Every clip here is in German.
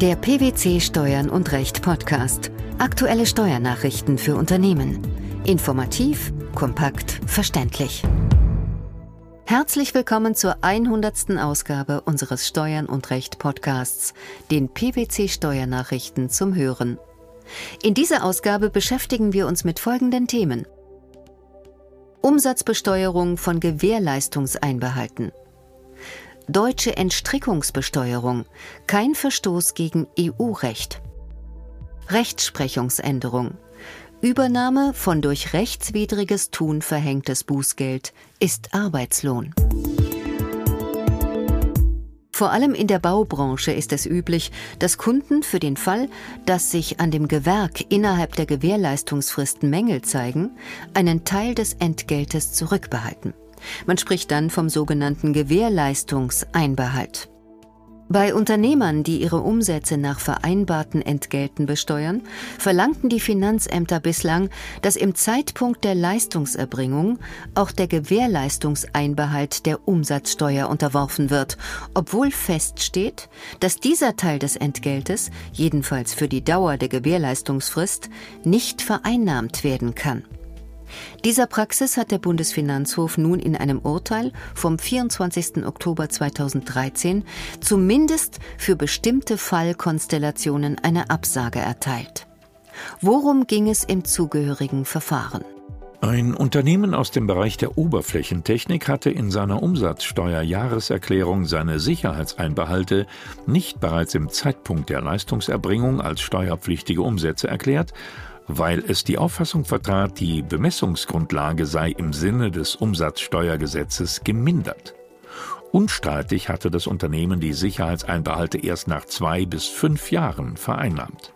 Der PwC Steuern und Recht Podcast. Aktuelle Steuernachrichten für Unternehmen. Informativ, kompakt, verständlich. Herzlich willkommen zur 100. Ausgabe unseres Steuern und Recht Podcasts, den PwC Steuernachrichten zum Hören. In dieser Ausgabe beschäftigen wir uns mit folgenden Themen. Umsatzbesteuerung von Gewährleistungseinbehalten. Deutsche Entstrickungsbesteuerung, kein Verstoß gegen EU-Recht. Rechtsprechungsänderung. Übernahme von durch rechtswidriges Tun verhängtes Bußgeld ist Arbeitslohn. Vor allem in der Baubranche ist es üblich, dass Kunden für den Fall, dass sich an dem Gewerk innerhalb der Gewährleistungsfristen Mängel zeigen, einen Teil des Entgeltes zurückbehalten. Man spricht dann vom sogenannten Gewährleistungseinbehalt. Bei Unternehmern, die ihre Umsätze nach vereinbarten Entgelten besteuern, verlangten die Finanzämter bislang, dass im Zeitpunkt der Leistungserbringung auch der Gewährleistungseinbehalt der Umsatzsteuer unterworfen wird, obwohl feststeht, dass dieser Teil des Entgeltes, jedenfalls für die Dauer der Gewährleistungsfrist, nicht vereinnahmt werden kann. Dieser Praxis hat der Bundesfinanzhof nun in einem Urteil vom 24. Oktober 2013 zumindest für bestimmte Fallkonstellationen eine Absage erteilt. Worum ging es im zugehörigen Verfahren? Ein Unternehmen aus dem Bereich der Oberflächentechnik hatte in seiner Umsatzsteuerjahreserklärung seine Sicherheitseinbehalte nicht bereits im Zeitpunkt der Leistungserbringung als steuerpflichtige Umsätze erklärt, weil es die Auffassung vertrat, die Bemessungsgrundlage sei im Sinne des Umsatzsteuergesetzes gemindert. Unstreitig hatte das Unternehmen die Sicherheitseinbehalte erst nach zwei bis fünf Jahren vereinnahmt.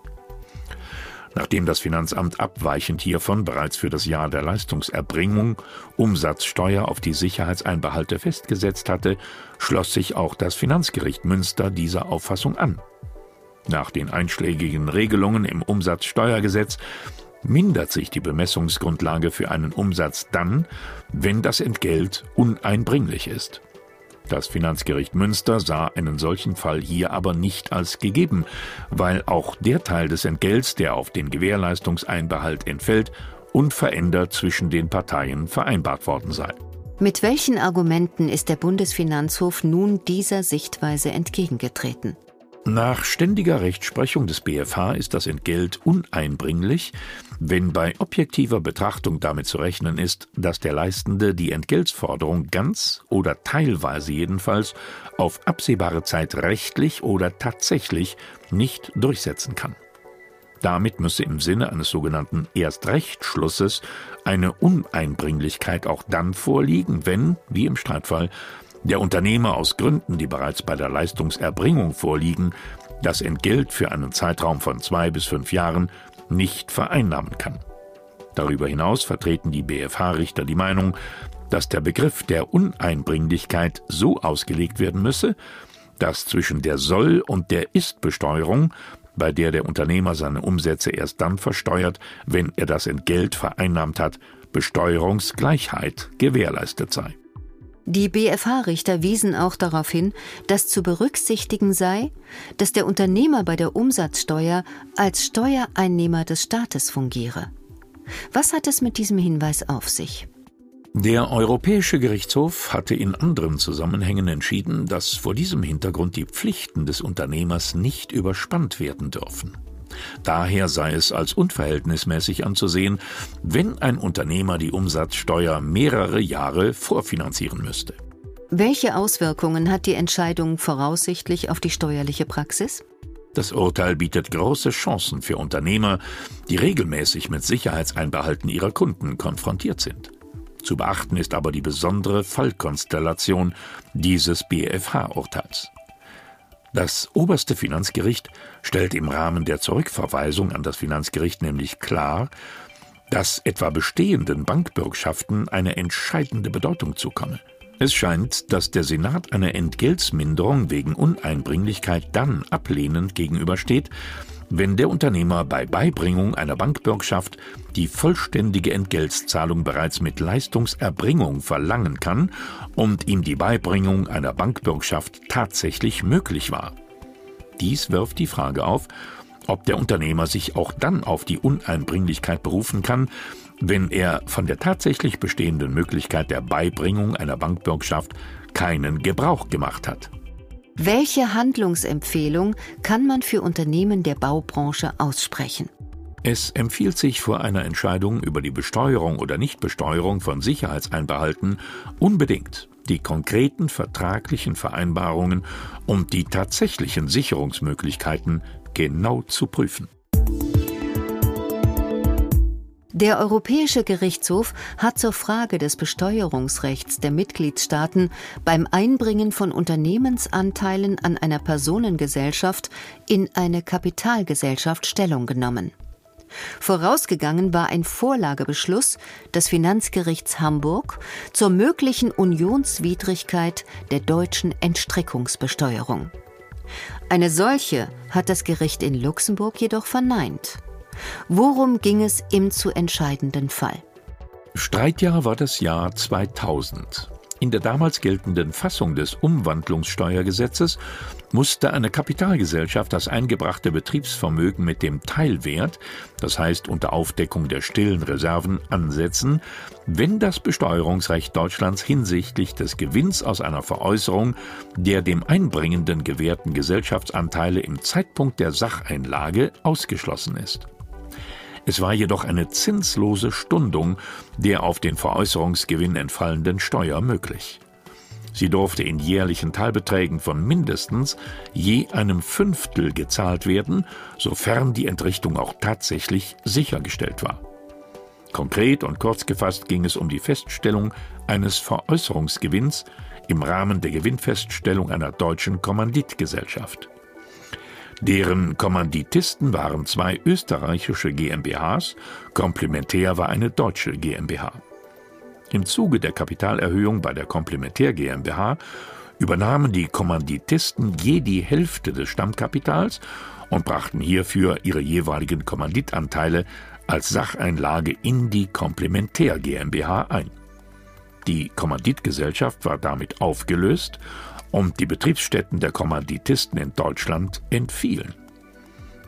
Nachdem das Finanzamt abweichend hiervon bereits für das Jahr der Leistungserbringung Umsatzsteuer auf die Sicherheitseinbehalte festgesetzt hatte, schloss sich auch das Finanzgericht Münster dieser Auffassung an. Nach den einschlägigen Regelungen im Umsatzsteuergesetz mindert sich die Bemessungsgrundlage für einen Umsatz dann, wenn das Entgelt uneinbringlich ist. Das Finanzgericht Münster sah einen solchen Fall hier aber nicht als gegeben, weil auch der Teil des Entgelts, der auf den Gewährleistungseinbehalt entfällt, unverändert zwischen den Parteien vereinbart worden sei. Mit welchen Argumenten ist der Bundesfinanzhof nun dieser Sichtweise entgegengetreten? Nach ständiger Rechtsprechung des BfH ist das Entgelt uneinbringlich, wenn bei objektiver Betrachtung damit zu rechnen ist, dass der Leistende die Entgeltsforderung ganz oder teilweise jedenfalls auf absehbare Zeit rechtlich oder tatsächlich nicht durchsetzen kann. Damit müsse im Sinne eines sogenannten Erstrechtsschlusses eine Uneinbringlichkeit auch dann vorliegen, wenn, wie im Streitfall, der Unternehmer aus Gründen, die bereits bei der Leistungserbringung vorliegen, das Entgelt für einen Zeitraum von zwei bis fünf Jahren nicht vereinnahmen kann. Darüber hinaus vertreten die BFH-Richter die Meinung, dass der Begriff der Uneinbringlichkeit so ausgelegt werden müsse, dass zwischen der Soll- und der Ist-Besteuerung, bei der der Unternehmer seine Umsätze erst dann versteuert, wenn er das Entgelt vereinnahmt hat, Besteuerungsgleichheit gewährleistet sei. Die BFH-Richter wiesen auch darauf hin, dass zu berücksichtigen sei, dass der Unternehmer bei der Umsatzsteuer als Steuereinnehmer des Staates fungiere. Was hat es mit diesem Hinweis auf sich? Der Europäische Gerichtshof hatte in anderen Zusammenhängen entschieden, dass vor diesem Hintergrund die Pflichten des Unternehmers nicht überspannt werden dürfen. Daher sei es als unverhältnismäßig anzusehen, wenn ein Unternehmer die Umsatzsteuer mehrere Jahre vorfinanzieren müsste. Welche Auswirkungen hat die Entscheidung voraussichtlich auf die steuerliche Praxis? Das Urteil bietet große Chancen für Unternehmer, die regelmäßig mit Sicherheitseinbehalten ihrer Kunden konfrontiert sind. Zu beachten ist aber die besondere Fallkonstellation dieses BFH-Urteils. Das oberste Finanzgericht stellt im Rahmen der Zurückverweisung an das Finanzgericht nämlich klar, dass etwa bestehenden Bankbürgschaften eine entscheidende Bedeutung zukomme. Es scheint, dass der Senat einer Entgeltsminderung wegen Uneinbringlichkeit dann ablehnend gegenübersteht, wenn der Unternehmer bei Beibringung einer Bankbürgschaft die vollständige Entgeltzahlung bereits mit Leistungserbringung verlangen kann und ihm die Beibringung einer Bankbürgschaft tatsächlich möglich war. Dies wirft die Frage auf, ob der Unternehmer sich auch dann auf die Uneinbringlichkeit berufen kann, wenn er von der tatsächlich bestehenden Möglichkeit der Beibringung einer Bankbürgschaft keinen Gebrauch gemacht hat. Welche Handlungsempfehlung kann man für Unternehmen der Baubranche aussprechen? Es empfiehlt sich vor einer Entscheidung über die Besteuerung oder Nichtbesteuerung von Sicherheitseinbehalten unbedingt die konkreten vertraglichen Vereinbarungen und die tatsächlichen Sicherungsmöglichkeiten genau zu prüfen. Der Europäische Gerichtshof hat zur Frage des Besteuerungsrechts der Mitgliedstaaten beim Einbringen von Unternehmensanteilen an einer Personengesellschaft in eine Kapitalgesellschaft Stellung genommen. Vorausgegangen war ein Vorlagebeschluss des Finanzgerichts Hamburg zur möglichen Unionswidrigkeit der deutschen Entstrickungsbesteuerung. Eine solche hat das Gericht in Luxemburg jedoch verneint. Worum ging es im zu entscheidenden Fall? Streitjahr war das Jahr 2000. In der damals geltenden Fassung des Umwandlungssteuergesetzes musste eine Kapitalgesellschaft das eingebrachte Betriebsvermögen mit dem Teilwert, das heißt unter Aufdeckung der stillen Reserven, ansetzen, wenn das Besteuerungsrecht Deutschlands hinsichtlich des Gewinns aus einer Veräußerung der dem Einbringenden gewährten Gesellschaftsanteile im Zeitpunkt der Sacheinlage ausgeschlossen ist. Es war jedoch eine zinslose Stundung der auf den Veräußerungsgewinn entfallenden Steuer möglich. Sie durfte in jährlichen Teilbeträgen von mindestens je einem Fünftel gezahlt werden, sofern die Entrichtung auch tatsächlich sichergestellt war. Konkret und kurz gefasst ging es um die Feststellung eines Veräußerungsgewinns im Rahmen der Gewinnfeststellung einer deutschen Kommanditgesellschaft. Deren Kommanditisten waren zwei österreichische GmbHs, komplementär war eine deutsche GmbH. Im Zuge der Kapitalerhöhung bei der Komplementär GmbH übernahmen die Kommanditisten je die Hälfte des Stammkapitals und brachten hierfür ihre jeweiligen Kommanditanteile als Sacheinlage in die Komplementär GmbH ein. Die Kommanditgesellschaft war damit aufgelöst und die Betriebsstätten der Kommanditisten in Deutschland entfielen.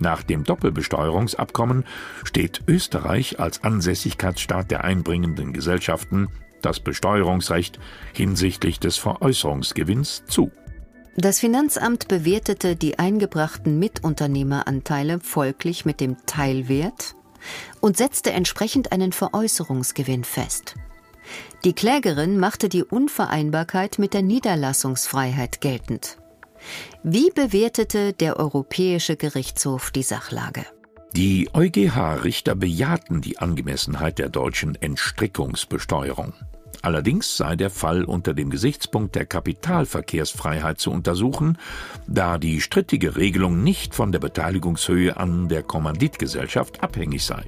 Nach dem Doppelbesteuerungsabkommen steht Österreich als Ansässigkeitsstaat der einbringenden Gesellschaften das Besteuerungsrecht hinsichtlich des Veräußerungsgewinns zu. Das Finanzamt bewertete die eingebrachten Mitunternehmeranteile folglich mit dem Teilwert und setzte entsprechend einen Veräußerungsgewinn fest. Die Klägerin machte die Unvereinbarkeit mit der Niederlassungsfreiheit geltend. Wie bewertete der Europäische Gerichtshof die Sachlage? Die EuGH-Richter bejahten die Angemessenheit der deutschen Entstrickungsbesteuerung. Allerdings sei der Fall unter dem Gesichtspunkt der Kapitalverkehrsfreiheit zu untersuchen, da die strittige Regelung nicht von der Beteiligungshöhe an der Kommanditgesellschaft abhängig sei.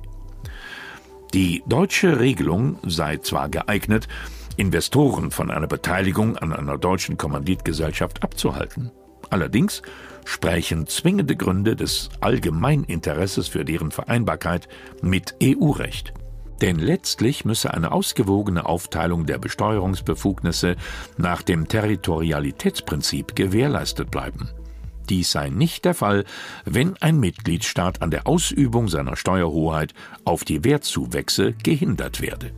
Die deutsche Regelung sei zwar geeignet, Investoren von einer Beteiligung an einer deutschen Kommanditgesellschaft abzuhalten. Allerdings sprechen zwingende Gründe des Allgemeininteresses für deren Vereinbarkeit mit EU-Recht. Denn letztlich müsse eine ausgewogene Aufteilung der Besteuerungsbefugnisse nach dem Territorialitätsprinzip gewährleistet bleiben. Dies sei nicht der Fall, wenn ein Mitgliedstaat an der Ausübung seiner Steuerhoheit auf die Wertzuwächse gehindert werde.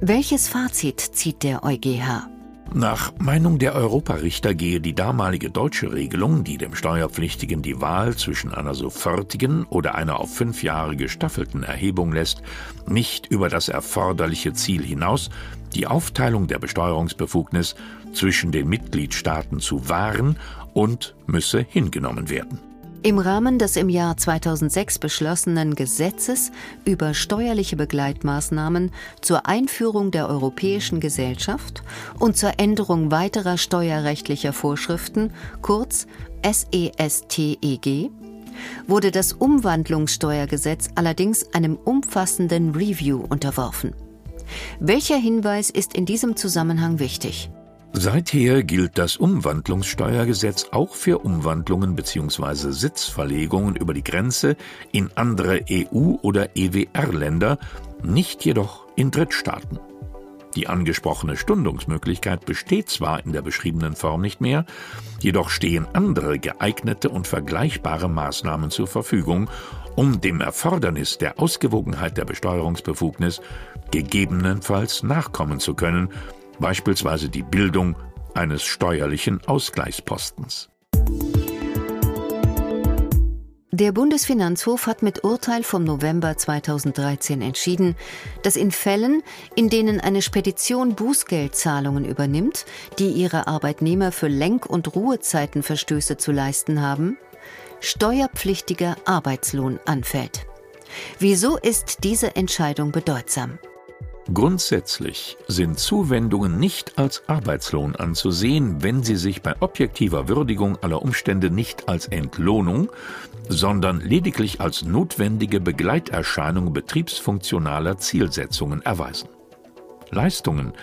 Welches Fazit zieht der EuGH? Nach Meinung der Europarichter gehe die damalige deutsche Regelung, die dem Steuerpflichtigen die Wahl zwischen einer sofortigen oder einer auf fünf Jahre gestaffelten Erhebung lässt, nicht über das erforderliche Ziel hinaus, die Aufteilung der Besteuerungsbefugnis zwischen den Mitgliedstaaten zu wahren und müsse hingenommen werden. Im Rahmen des im Jahr 2006 beschlossenen Gesetzes über steuerliche Begleitmaßnahmen zur Einführung der Europäischen Gesellschaft und zur Änderung weiterer steuerrechtlicher Vorschriften, kurz SESTEG, wurde das Umwandlungssteuergesetz allerdings einem umfassenden Review unterworfen. Welcher Hinweis ist in diesem Zusammenhang wichtig? Seither gilt das Umwandlungssteuergesetz auch für Umwandlungen bzw. Sitzverlegungen über die Grenze in andere EU- oder EWR-Länder, nicht jedoch in Drittstaaten. Die angesprochene Stundungsmöglichkeit besteht zwar in der beschriebenen Form nicht mehr, jedoch stehen andere geeignete und vergleichbare Maßnahmen zur Verfügung, um dem Erfordernis der Ausgewogenheit der Besteuerungsbefugnis gegebenenfalls nachkommen zu können, beispielsweise die Bildung eines steuerlichen Ausgleichspostens. Der Bundesfinanzhof hat mit Urteil vom November 2013 entschieden, dass in Fällen, in denen eine Spedition Bußgeldzahlungen übernimmt, die ihre Arbeitnehmer für Lenk- und Ruhezeitenverstöße zu leisten haben, steuerpflichtiger Arbeitslohn anfällt. Wieso ist diese Entscheidung bedeutsam? Grundsätzlich sind Zuwendungen nicht als Arbeitslohn anzusehen, wenn sie sich bei objektiver Würdigung aller Umstände nicht als Entlohnung, sondern lediglich als notwendige Begleiterscheinung betriebsfunktionaler Zielsetzungen erweisen. Leistungen,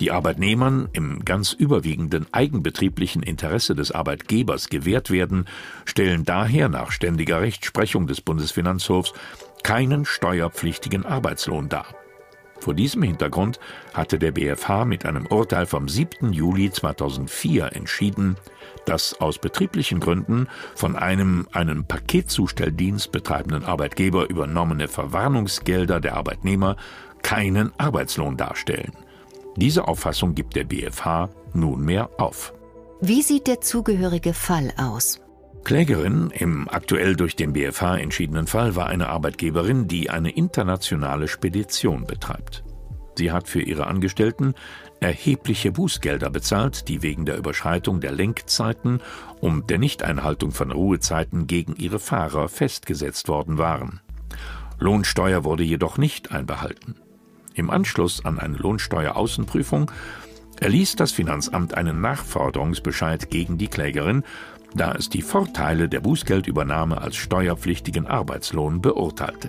die Arbeitnehmern im ganz überwiegenden eigenbetrieblichen Interesse des Arbeitgebers gewährt werden, stellen daher nach ständiger Rechtsprechung des Bundesfinanzhofs keinen steuerpflichtigen Arbeitslohn dar. Vor diesem Hintergrund hatte der BfH mit einem Urteil vom 7. Juli 2004 entschieden, dass aus betrieblichen Gründen von einem einen Paketzustelldienst betreibenden Arbeitgeber übernommene Verwarnungsgelder der Arbeitnehmer keinen Arbeitslohn darstellen. Diese Auffassung gibt der BfH nunmehr auf. Wie sieht der zugehörige Fall aus? Klägerin im aktuell durch den BfH entschiedenen Fall war eine Arbeitgeberin, die eine internationale Spedition betreibt. Sie hat für ihre Angestellten erhebliche Bußgelder bezahlt, die wegen der Überschreitung der Lenkzeiten und der Nichteinhaltung von Ruhezeiten gegen ihre Fahrer festgesetzt worden waren. Lohnsteuer wurde jedoch nicht einbehalten. Im Anschluss an eine Lohnsteueraußenprüfung erließ das Finanzamt einen Nachforderungsbescheid gegen die Klägerin da es die Vorteile der Bußgeldübernahme als steuerpflichtigen Arbeitslohn beurteilte.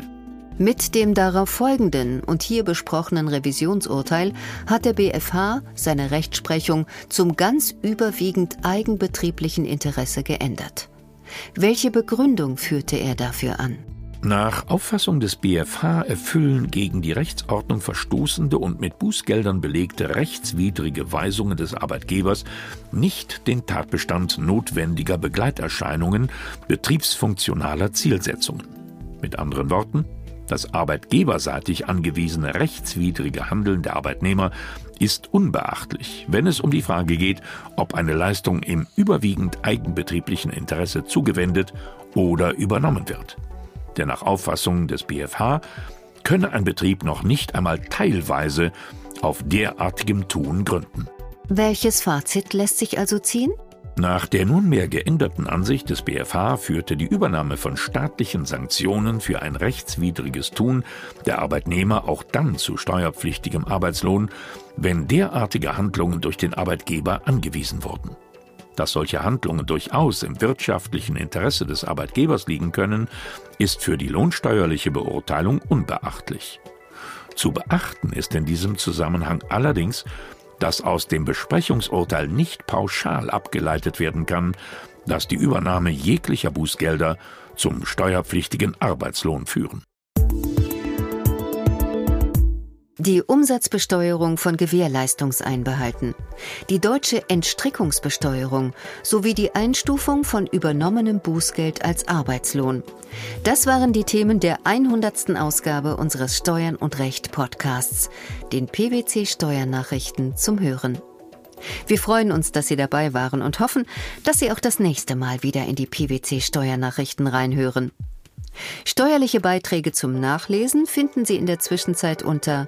Mit dem darauf folgenden und hier besprochenen Revisionsurteil hat der BfH seine Rechtsprechung zum ganz überwiegend eigenbetrieblichen Interesse geändert. Welche Begründung führte er dafür an? Nach Auffassung des BfH erfüllen gegen die Rechtsordnung verstoßende und mit Bußgeldern belegte rechtswidrige Weisungen des Arbeitgebers nicht den Tatbestand notwendiger Begleiterscheinungen betriebsfunktionaler Zielsetzungen. Mit anderen Worten, das arbeitgeberseitig angewiesene rechtswidrige Handeln der Arbeitnehmer ist unbeachtlich, wenn es um die Frage geht, ob eine Leistung im überwiegend eigenbetrieblichen Interesse zugewendet oder übernommen wird denn nach Auffassung des BfH könne ein Betrieb noch nicht einmal teilweise auf derartigem Tun gründen. Welches Fazit lässt sich also ziehen? Nach der nunmehr geänderten Ansicht des BfH führte die Übernahme von staatlichen Sanktionen für ein rechtswidriges Tun der Arbeitnehmer auch dann zu steuerpflichtigem Arbeitslohn, wenn derartige Handlungen durch den Arbeitgeber angewiesen wurden. Dass solche Handlungen durchaus im wirtschaftlichen Interesse des Arbeitgebers liegen können, ist für die lohnsteuerliche Beurteilung unbeachtlich. Zu beachten ist in diesem Zusammenhang allerdings, dass aus dem Besprechungsurteil nicht pauschal abgeleitet werden kann, dass die Übernahme jeglicher Bußgelder zum steuerpflichtigen Arbeitslohn führen. Die Umsatzbesteuerung von Gewährleistungseinbehalten, die deutsche Entstrickungsbesteuerung sowie die Einstufung von übernommenem Bußgeld als Arbeitslohn. Das waren die Themen der 100. Ausgabe unseres Steuern und Recht Podcasts, den PwC Steuernachrichten zum Hören. Wir freuen uns, dass Sie dabei waren und hoffen, dass Sie auch das nächste Mal wieder in die PwC Steuernachrichten reinhören. Steuerliche Beiträge zum Nachlesen finden Sie in der Zwischenzeit unter